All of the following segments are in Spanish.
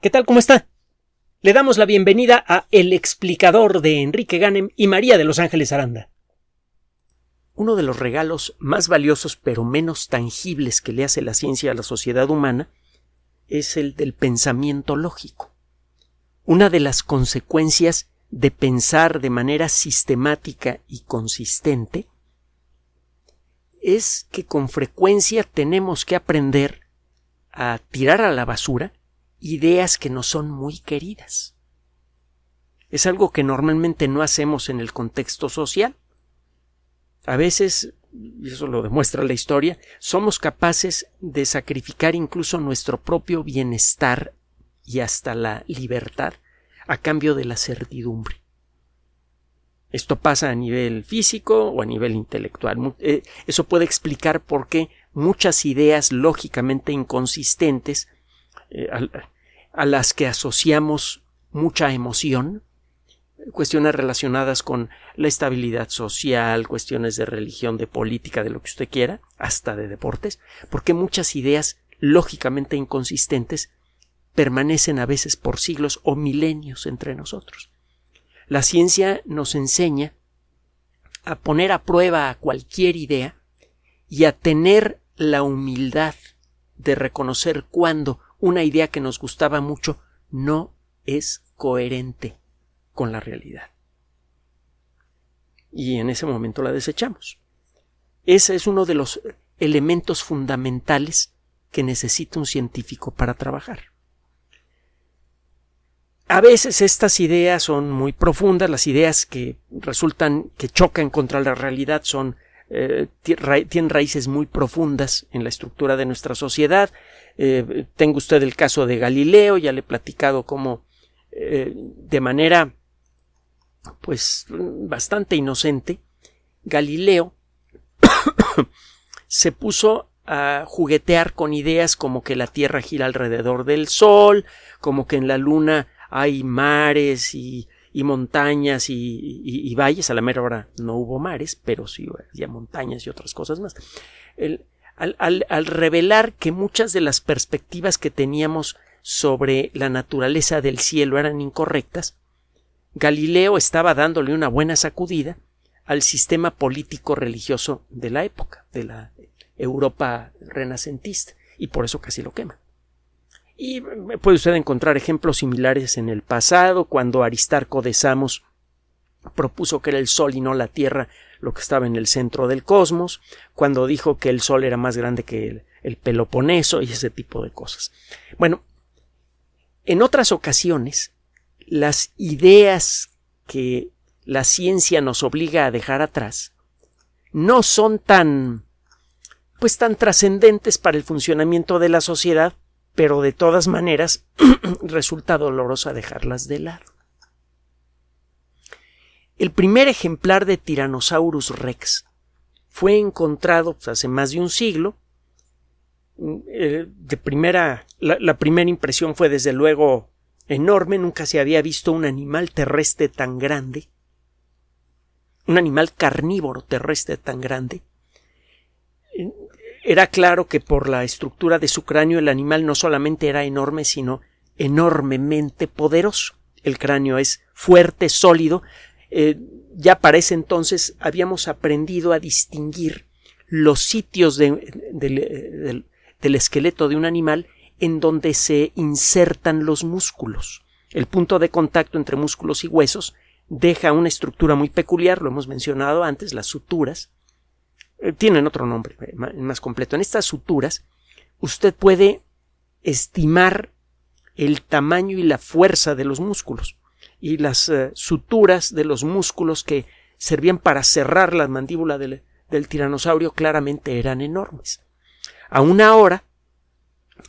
¿Qué tal? ¿Cómo está? Le damos la bienvenida a El explicador de Enrique Ganem y María de Los Ángeles Aranda. Uno de los regalos más valiosos pero menos tangibles que le hace la ciencia a la sociedad humana es el del pensamiento lógico. Una de las consecuencias de pensar de manera sistemática y consistente es que con frecuencia tenemos que aprender a tirar a la basura ideas que nos son muy queridas. Es algo que normalmente no hacemos en el contexto social. A veces, y eso lo demuestra la historia, somos capaces de sacrificar incluso nuestro propio bienestar y hasta la libertad a cambio de la certidumbre. Esto pasa a nivel físico o a nivel intelectual. Eh, eso puede explicar por qué muchas ideas lógicamente inconsistentes eh, a, las que asociamos mucha emoción, cuestiones relacionadas con la estabilidad social, cuestiones de religión, de política, de lo que usted quiera, hasta de deportes, porque muchas ideas lógicamente inconsistentes permanecen a veces por siglos o milenios entre nosotros. La ciencia nos enseña a poner a prueba a cualquier idea y a tener la humildad de reconocer cuando una idea que nos gustaba mucho no es coherente con la realidad. Y en ese momento la desechamos. Ese es uno de los elementos fundamentales que necesita un científico para trabajar. A veces estas ideas son muy profundas, las ideas que resultan que chocan contra la realidad son eh, tienen raíces muy profundas en la estructura de nuestra sociedad. Eh, tengo usted el caso de Galileo, ya le he platicado cómo eh, de manera pues bastante inocente, Galileo se puso a juguetear con ideas como que la Tierra gira alrededor del Sol, como que en la Luna hay mares y, montañas y, valles. A la mera hora no hubo mares, pero sí había montañas y otras cosas más. Al, revelar que muchas de las perspectivas que teníamos sobre la naturaleza del cielo eran incorrectas, Galileo estaba dándole una buena sacudida al sistema político religioso de la época, de la Europa renacentista, y por eso casi lo quema. Y puede usted encontrar ejemplos similares en el pasado, cuando Aristarco de Samos propuso que era el Sol y no la Tierra lo que estaba en el centro del cosmos, cuando dijo que el Sol era más grande que el, el Peloponeso y ese tipo de cosas. Bueno, en otras ocasiones, las ideas que la ciencia nos obliga a dejar atrás no son tan pues tan trascendentes para el funcionamiento de la sociedad pero de todas maneras resulta dolorosa dejarlas de lado. El primer ejemplar de Tyrannosaurus rex fue encontrado pues, hace más de un siglo. Eh, de primera, la, primera impresión fue desde luego enorme, nunca se había visto un animal terrestre tan grande, un animal carnívoro terrestre tan grande. Era claro que por la estructura de su cráneo el animal no solamente era enorme, sino enormemente poderoso. El cráneo es fuerte, sólido. Eh, ya para ese entonces habíamos aprendido a distinguir los sitios del, del esqueleto de un animal en donde se insertan los músculos. El punto de contacto entre músculos y huesos deja una estructura muy peculiar, lo hemos mencionado antes, las suturas, eh, tienen otro nombre eh, más completo. En estas suturas usted puede estimar el tamaño y la fuerza de los músculos y las eh, suturas de los músculos que servían para cerrar la mandíbula del, del tiranosaurio claramente eran enormes. Aún ahora,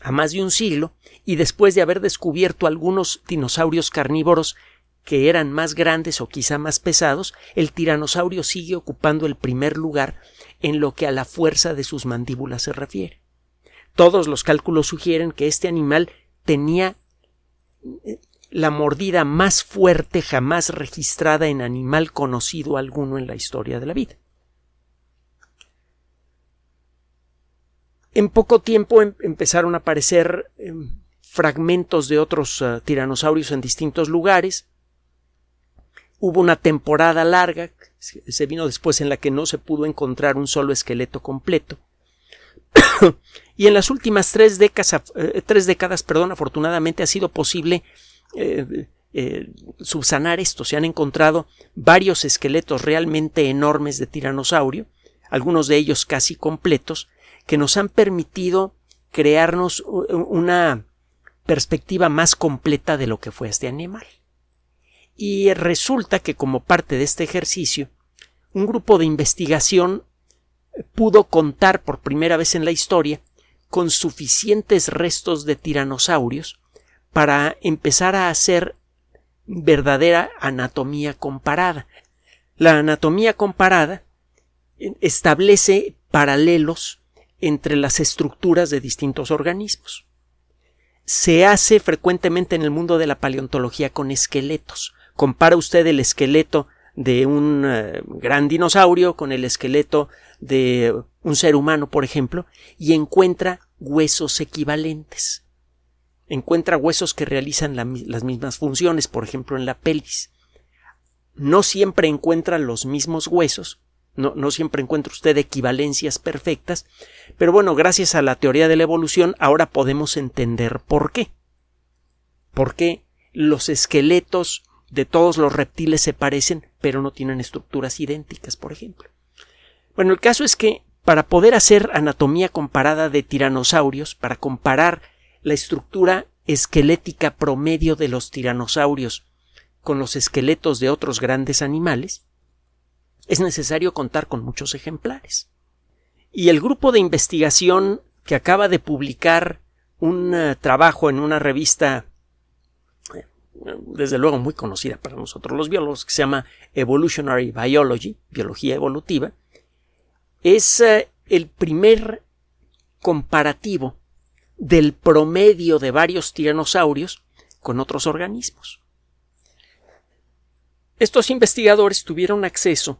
a más de un siglo, y después de haber descubierto algunos dinosaurios carnívoros que eran más grandes o quizá más pesados, el tiranosaurio sigue ocupando el primer lugar en lo que a la fuerza de sus mandíbulas se refiere. Todos los cálculos sugieren que este animal tenía la mordida más fuerte jamás registrada en animal conocido alguno en la historia de la vida. En poco tiempo em, empezaron a aparecer em, fragmentos de otros uh, tiranosaurios en distintos lugares. Hubo una temporada larga, se vino después en la que no se pudo encontrar un solo esqueleto completo. y en las últimas tres décadas, eh, tres décadas perdón, afortunadamente ha sido posible eh, eh, subsanar esto. Se han encontrado varios esqueletos realmente enormes de tiranosaurio, algunos de ellos casi completos, que nos han permitido crearnos una perspectiva más completa de lo que fue este animal. Y resulta que como parte de este ejercicio, un grupo de investigación pudo contar por primera vez en la historia con suficientes restos de tiranosaurios para empezar a hacer verdadera anatomía comparada. La anatomía comparada establece paralelos entre las estructuras de distintos organismos. Se hace frecuentemente en el mundo de la paleontología con esqueletos. Compara usted el esqueleto de un eh, gran dinosaurio con el esqueleto de un ser humano, por ejemplo, y encuentra huesos equivalentes. Encuentra huesos que realizan las mismas funciones, por ejemplo, en la pelvis. No siempre encuentra los mismos huesos, no, no, siempre encuentra usted equivalencias perfectas, pero bueno, gracias a la teoría de la evolución ahora podemos entender por qué. ¿Por qué los esqueletos de todos los reptiles se parecen, pero no tienen estructuras idénticas, por ejemplo? Bueno, el caso es que para poder hacer anatomía comparada de tiranosaurios, para comparar la estructura esquelética promedio de los tiranosaurios con los esqueletos de otros grandes animales, es necesario contar con muchos ejemplares. Y el grupo de investigación que acaba de publicar un eh, trabajo en una revista eh, desde luego muy conocida para nosotros los biólogos, que se llama Evolutionary Biology, Biología Evolutiva, es eh, el primer comparativo del promedio de varios tiranosaurios con otros organismos. Estos investigadores tuvieron acceso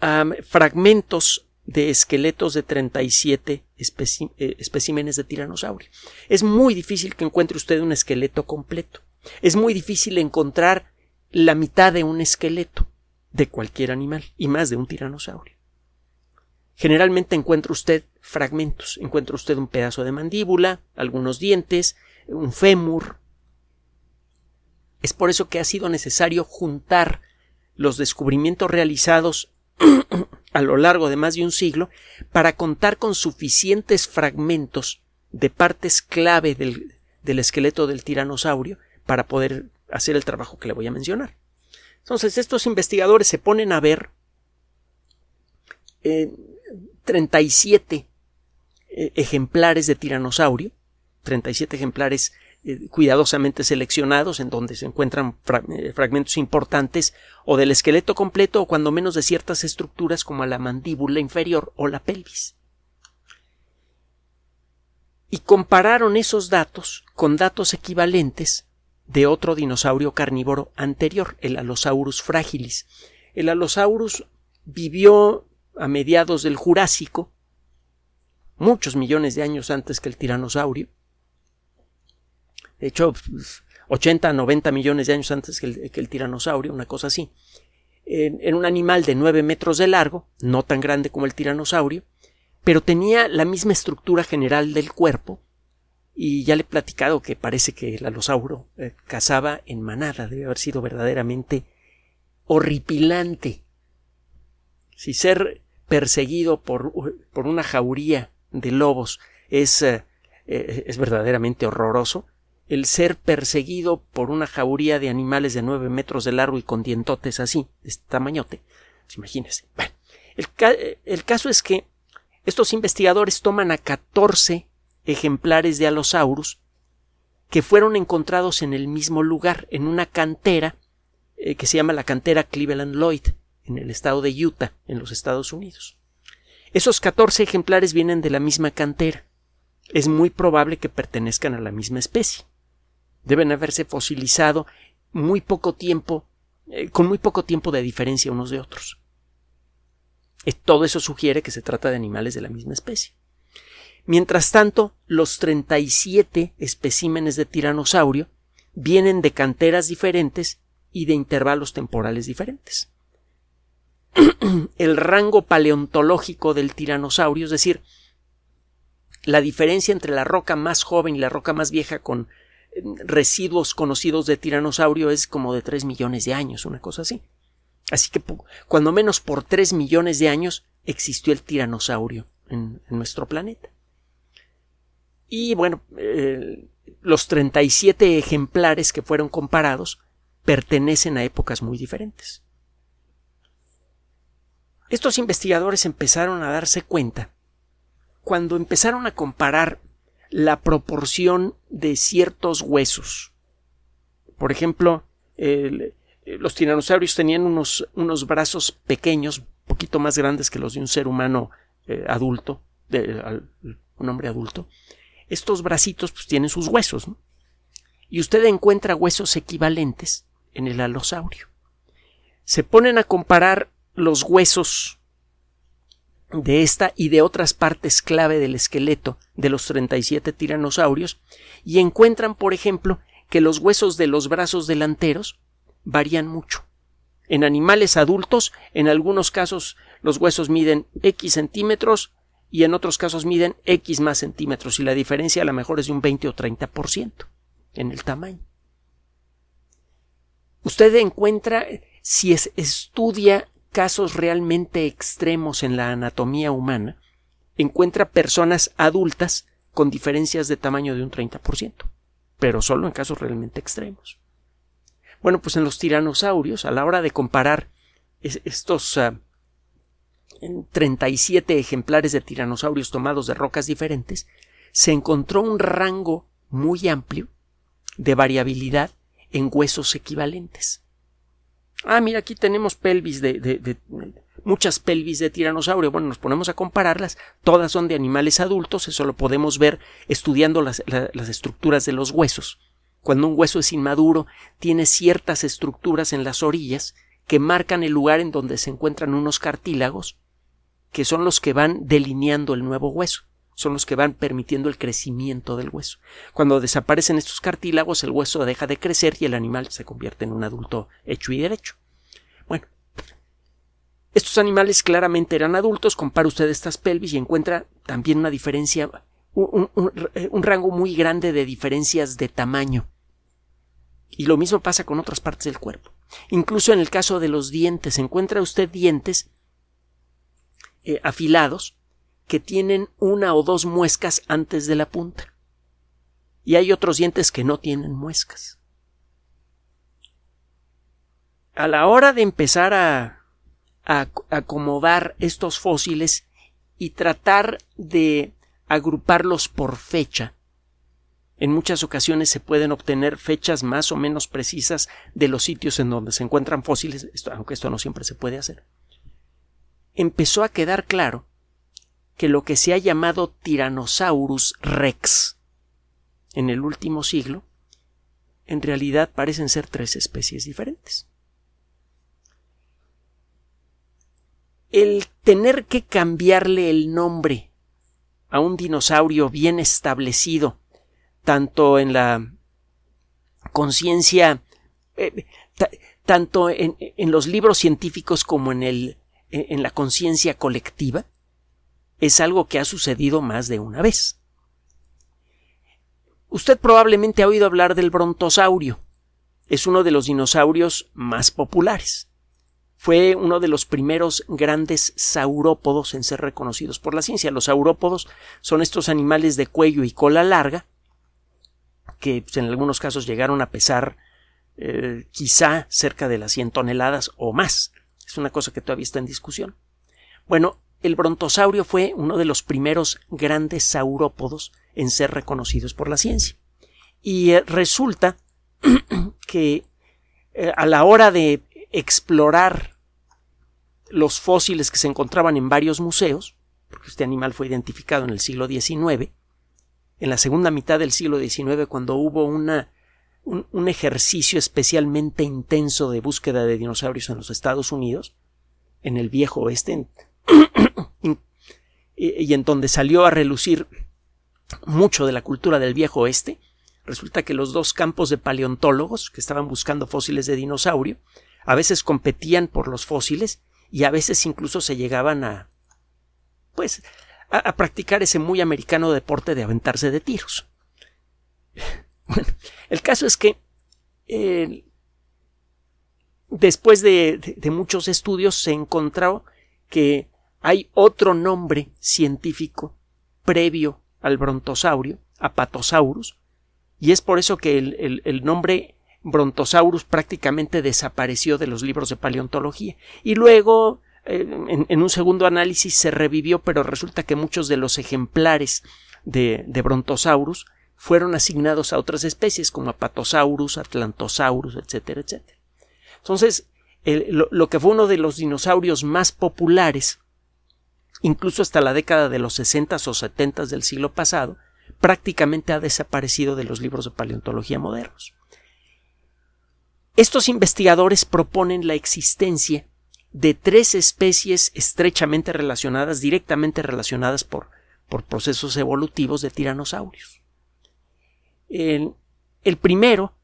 a fragmentos de esqueletos de 37 eh, especímenes de tiranosaurio. Es muy difícil que encuentre usted un esqueleto completo. Es muy difícil encontrar la mitad de un esqueleto de cualquier animal y más de un tiranosaurio. Generalmente encuentra usted fragmentos, encuentra usted un pedazo de mandíbula, algunos dientes, un fémur. Es por eso que ha sido necesario juntar los descubrimientos realizados a lo largo de más de un siglo para contar con suficientes fragmentos de partes clave del, esqueleto del tiranosaurio para poder hacer el trabajo que le voy a mencionar. Entonces, estos investigadores se ponen a ver 37 eh, ejemplares de tiranosaurio, 37 ejemplares eh, cuidadosamente seleccionados en donde se encuentran eh, fragmentos importantes o del esqueleto completo o cuando menos de ciertas estructuras como la mandíbula inferior o la pelvis. Y compararon esos datos con datos equivalentes de otro dinosaurio carnívoro anterior, el Allosaurus fragilis. El Allosaurus vivió a mediados del Jurásico, muchos millones de años antes que el tiranosaurio. De hecho, 80, 90 millones de años antes que el, tiranosaurio, una cosa así. En, en, un animal de 9 metros de largo, no tan grande como el tiranosaurio, pero tenía la misma estructura general del cuerpo, y ya le he platicado que parece que el alosauro eh, cazaba en manada, debe haber sido verdaderamente horripilante. Si ser perseguido por, por una jauría de lobos es, eh, eh, es verdaderamente horroroso, el ser perseguido por una jauría de animales de nueve metros de largo y con dientotes así, de este tamañote, pues imagínense. Bueno, el, el caso es que estos investigadores toman a 14 ejemplares de Allosaurus que fueron encontrados en el mismo lugar, en una cantera eh, que se llama la cantera Cleveland Lloyd, en el estado de Utah, en los Estados Unidos. Esos 14 ejemplares vienen de la misma cantera. Es muy probable que pertenezcan a la misma especie. Deben haberse fosilizado muy poco tiempo, eh, con muy poco tiempo de diferencia unos de otros. todo eso sugiere que se trata de animales de la misma especie. Mientras tanto, los 37 especímenes de tiranosaurio vienen de canteras diferentes y de intervalos temporales diferentes. El rango paleontológico del tiranosaurio, es decir, la diferencia entre la roca más joven y la roca más vieja con eh, residuos conocidos de tiranosaurio es como de 3 millones de años, una cosa así. Así que cuando menos por 3 millones de años existió el tiranosaurio en, nuestro planeta. Y bueno, eh, los 37 ejemplares que fueron comparados pertenecen a épocas muy diferentes. Estos investigadores empezaron a darse cuenta cuando empezaron a comparar la proporción de ciertos huesos. Por ejemplo, los tiranosaurios tenían unos, unos, brazos pequeños, poquito más grandes que los de un ser humano eh, adulto, de, un hombre adulto. Estos bracitos pues, tienen sus huesos. Y usted encuentra huesos equivalentes en el alosaurio. Se ponen a comparar los huesos de esta y de otras partes clave del esqueleto de los 37 tiranosaurios y encuentran, por ejemplo, que los huesos de los brazos delanteros varían mucho. En animales adultos, en algunos casos los huesos miden X centímetros y en otros casos miden X más centímetros y la diferencia a lo mejor es de un 20 o 30% en el tamaño. Usted encuentra, si es, estudia casos realmente extremos en la anatomía humana, encuentra personas adultas con diferencias de tamaño de un 30%, pero solo en casos realmente extremos. Bueno, pues en los tiranosaurios, a la hora de comparar estos 37 ah, ejemplares de tiranosaurios tomados de rocas diferentes, se encontró un rango muy amplio de variabilidad en huesos equivalentes. Ah, mira, aquí tenemos pelvis de, muchas pelvis de tiranosaurio. Bueno, nos ponemos a compararlas. Todas son de animales adultos. Eso lo podemos ver estudiando las, las estructuras de los huesos. Cuando un hueso es inmaduro, tiene ciertas estructuras en las orillas que marcan el lugar en donde se encuentran unos cartílagos, que son los que van delineando el nuevo hueso son los que van permitiendo el crecimiento del hueso. Cuando desaparecen estos cartílagos, el hueso deja de crecer y el animal se convierte en un adulto hecho y derecho. Bueno, estos animales claramente eran adultos, compara usted estas pelvis y encuentra también una diferencia, un, un rango muy grande de diferencias de tamaño. Y lo mismo pasa con otras partes del cuerpo. Incluso en el caso de los dientes, encuentra usted dientes eh, afilados que tienen una o dos muescas antes de la punta. Y hay otros dientes que no tienen muescas. A la hora de empezar a, acomodar estos fósiles y tratar de agruparlos por fecha, en muchas ocasiones se pueden obtener fechas más o menos precisas de los sitios en donde se encuentran fósiles, aunque esto no siempre se puede hacer. Empezó a quedar claro que lo que se ha llamado Tyrannosaurus rex en el último siglo, en realidad parecen ser tres especies diferentes. El tener que cambiarle el nombre a un dinosaurio bien establecido, tanto en la conciencia, eh, tanto en, en, los libros científicos como en, el, en la conciencia colectiva, es algo que ha sucedido más de una vez. Usted probablemente ha oído hablar del brontosaurio. Es uno de los dinosaurios más populares. Fue uno de los primeros grandes saurópodos en ser reconocidos por la ciencia. Los saurópodos son estos animales de cuello y cola larga que pues, en algunos casos llegaron a pesar eh, quizá cerca de las 100 toneladas o más. Es una cosa que todavía está en discusión. Bueno, el brontosaurio fue uno de los primeros grandes saurópodos en ser reconocidos por la ciencia. Y eh, resulta que eh, a la hora de explorar los fósiles que se encontraban en varios museos, porque este animal fue identificado en el siglo XIX, en la segunda mitad del siglo XIX, cuando hubo una, un ejercicio especialmente intenso de búsqueda de dinosaurios en los Estados Unidos, en el viejo oeste, y, en donde salió a relucir mucho de la cultura del viejo oeste. Resulta que los dos campos de paleontólogos que estaban buscando fósiles de dinosaurio a veces competían por los fósiles y a veces incluso se llegaban a pues a, practicar ese muy americano deporte de aventarse de tiros. Bueno, el caso es que eh, después de, muchos estudios se encontró que hay otro nombre científico previo al brontosaurio, Apatosaurus, y es por eso que el, nombre Brontosaurus prácticamente desapareció de los libros de paleontología. Y luego, eh, en, un segundo análisis, se revivió, pero resulta que muchos de los ejemplares de, de Brontosaurus fueron asignados a otras especies como Apatosaurus, Atlantosaurus, etcétera, etcétera. Entonces, lo, que fue uno de los dinosaurios más populares, incluso hasta la década de los 60 o 70 del siglo pasado, prácticamente ha desaparecido de los libros de paleontología modernos. Estos investigadores proponen la existencia de tres especies estrechamente relacionadas, directamente relacionadas por, por procesos evolutivos de tiranosaurios. El, el primero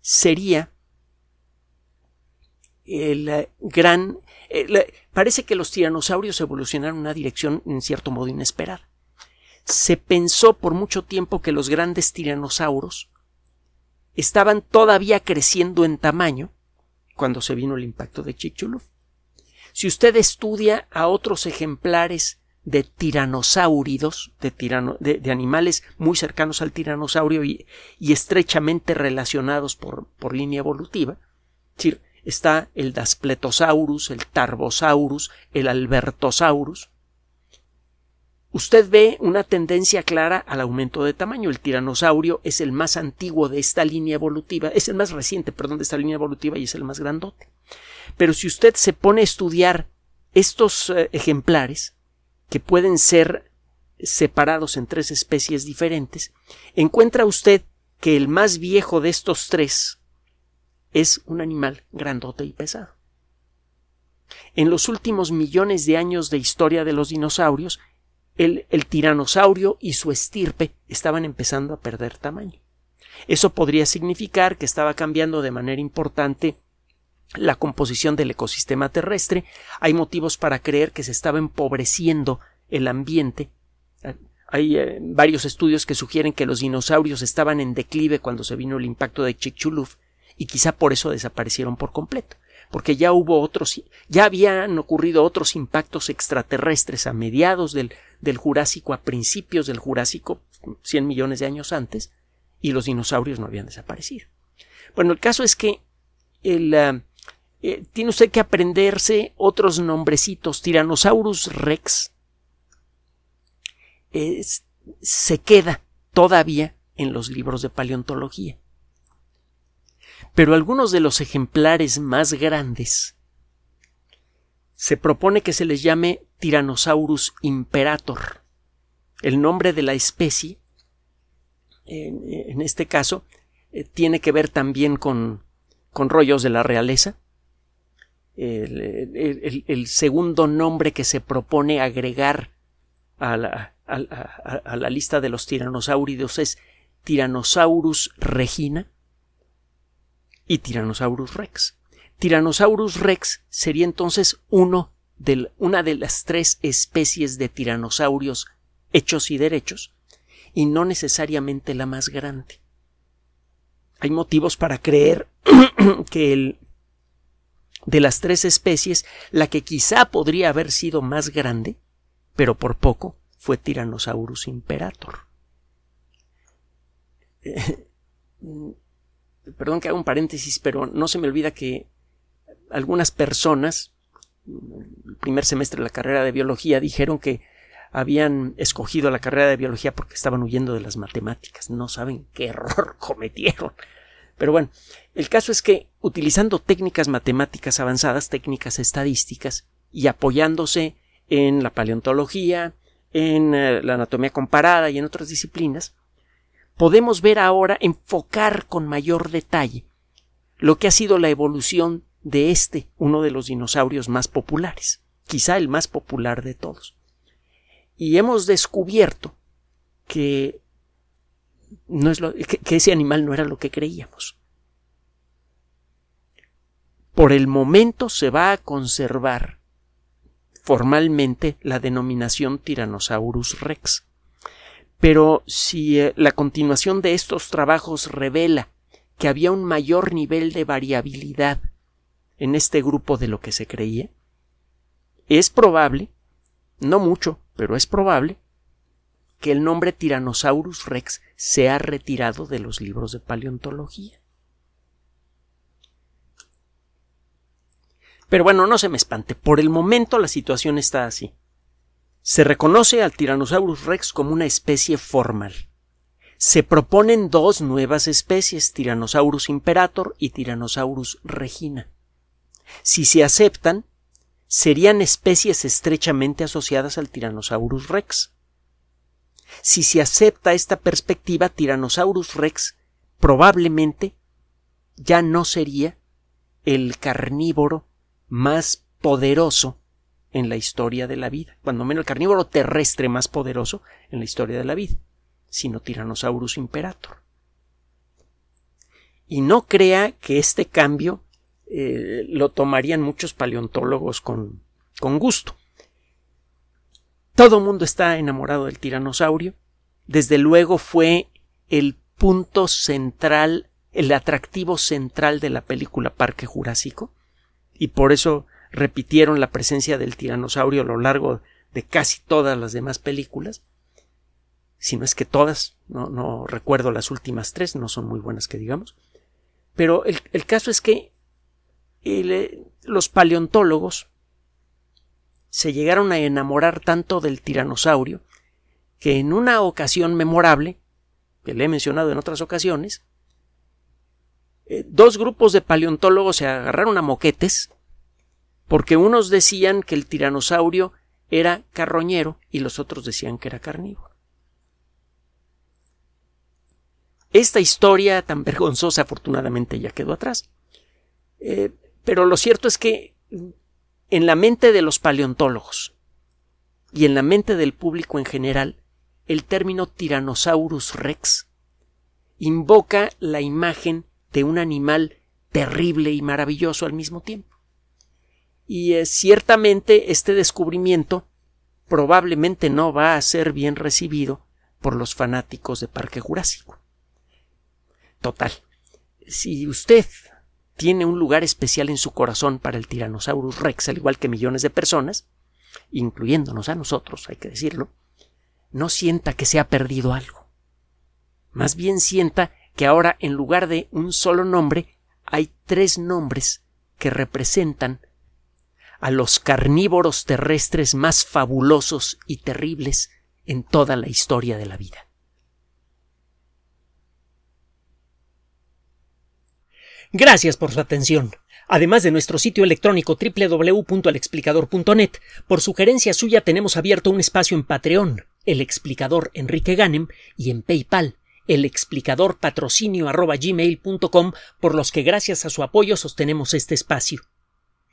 sería el eh, gran. Eh, parece que los tiranosaurios evolucionaron en una dirección en cierto modo inesperada. Se pensó por mucho tiempo que los grandes tiranosaurios estaban todavía creciendo en tamaño cuando se vino el impacto de Chicxulub. Si usted estudia a otros ejemplares de tiranosáuridos, de, de, animales muy cercanos al tiranosaurio y, estrechamente relacionados por, por línea evolutiva, decir, está el Daspletosaurus, el Tarbosaurus, el Albertosaurus. Usted ve una tendencia clara al aumento de tamaño. El tiranosaurio es el más antiguo de esta línea evolutiva, es el más reciente, perdón, de esta línea evolutiva y es el más grandote. Pero si usted se pone a estudiar estos eh, ejemplares, que pueden ser separados en tres especies diferentes, encuentra usted que el más viejo de estos tres es un animal grandote y pesado. En los últimos millones de años de historia de los dinosaurios, el, tiranosaurio y su estirpe estaban empezando a perder tamaño. Eso podría significar que estaba cambiando de manera importante la composición del ecosistema terrestre. Hay motivos para creer que se estaba empobreciendo el ambiente. Hay eh, varios estudios que sugieren que los dinosaurios estaban en declive cuando se vino el impacto de Chicxulub y quizá por eso desaparecieron por completo, porque ya hubo otros, ya habían ocurrido otros impactos extraterrestres a mediados del, del Jurásico, a principios del Jurásico, 100 millones de años antes, y los dinosaurios no habían desaparecido. Bueno, el caso es que el, ah, eh, tiene usted que aprenderse otros nombrecitos. Tyrannosaurus rex se queda todavía en los libros de paleontología pero algunos de los ejemplares más grandes se propone que se les llame Tyrannosaurus imperator. El nombre de la especie, en, este caso, eh, tiene que ver también con, rollos de la realeza. El, segundo nombre que se propone agregar a la, a la lista de los tiranosáuridos es Tyrannosaurus regina y Tyrannosaurus rex. Tyrannosaurus rex sería entonces uno una de las tres especies de tiranosaurios hechos y derechos, y no necesariamente la más grande. Hay motivos para creer que de las tres especies, la que quizá podría haber sido más grande, pero por poco, fue Tyrannosaurus imperator. perdón que haga un paréntesis, pero no se me olvida que algunas personas, el primer semestre de la carrera de biología, dijeron que habían escogido la carrera de biología porque estaban huyendo de las matemáticas. No saben qué error cometieron. Pero bueno, el caso es que utilizando técnicas matemáticas avanzadas, técnicas estadísticas, y apoyándose en la paleontología, en eh, la anatomía comparada y en otras disciplinas, podemos ver ahora, enfocar con mayor detalle lo que ha sido la evolución de este, uno de los dinosaurios más populares, quizá el más popular de todos. Y hemos descubierto que no es lo, que ese animal no era lo que creíamos. Por el momento se va a conservar formalmente la denominación Tyrannosaurus rex. Pero si eh, la continuación de estos trabajos revela que había un mayor nivel de variabilidad en este grupo de lo que se creía, es probable, no mucho, pero es probable, que el nombre Tyrannosaurus rex se ha retirado de los libros de paleontología. Pero bueno, no se me espante, por el momento la situación está así. Se reconoce al Tyrannosaurus rex como una especie formal. Se proponen dos nuevas especies, Tyrannosaurus imperator y Tyrannosaurus regina. Si se aceptan, serían especies estrechamente asociadas al Tyrannosaurus rex. Si se acepta esta perspectiva, Tyrannosaurus rex probablemente ya no sería el carnívoro más poderoso en la historia de la vida, cuando menos el carnívoro terrestre más poderoso en la historia de la vida, sino Tyrannosaurus imperator. Y no crea que este cambio eh, lo tomarían muchos paleontólogos con, con gusto. Todo el mundo está enamorado del tiranosaurio. Desde luego fue el punto central, el atractivo central de la película Parque Jurásico, y por eso repitieron la presencia del tiranosaurio a lo largo de casi todas las demás películas. Si no es que todas, no, recuerdo las últimas tres, no son muy buenas que digamos. Pero el, caso es que eh, los paleontólogos se llegaron a enamorar tanto del tiranosaurio que en una ocasión memorable, que le he mencionado en otras ocasiones, eh, dos grupos de paleontólogos se agarraron a moquetes porque unos decían que el tiranosaurio era carroñero y los otros decían que era carnívoro. Esta historia tan vergonzosa afortunadamente ya quedó atrás. Eh, pero lo cierto es que en la mente de los paleontólogos y en la mente del público en general, el término Tyrannosaurus rex invoca la imagen de un animal terrible y maravilloso al mismo tiempo. Y eh, ciertamente este descubrimiento probablemente no va a ser bien recibido por los fanáticos de Parque Jurásico. Total, si usted tiene un lugar especial en su corazón para el Tyrannosaurus rex, al igual que millones de personas, incluyéndonos a nosotros, hay que decirlo, no sienta que se ha perdido algo. Más bien sienta que ahora en lugar de un solo nombre hay tres nombres que representan a los carnívoros terrestres más fabulosos y terribles en toda la historia de la vida. Gracias por su atención. Además de nuestro sitio electrónico www.alexplicador.net, por sugerencia suya tenemos abierto un espacio en Patreon, el explicador Enrique Ganem, y en PayPal, el explicador patrocinio por los que gracias a su apoyo sostenemos este espacio.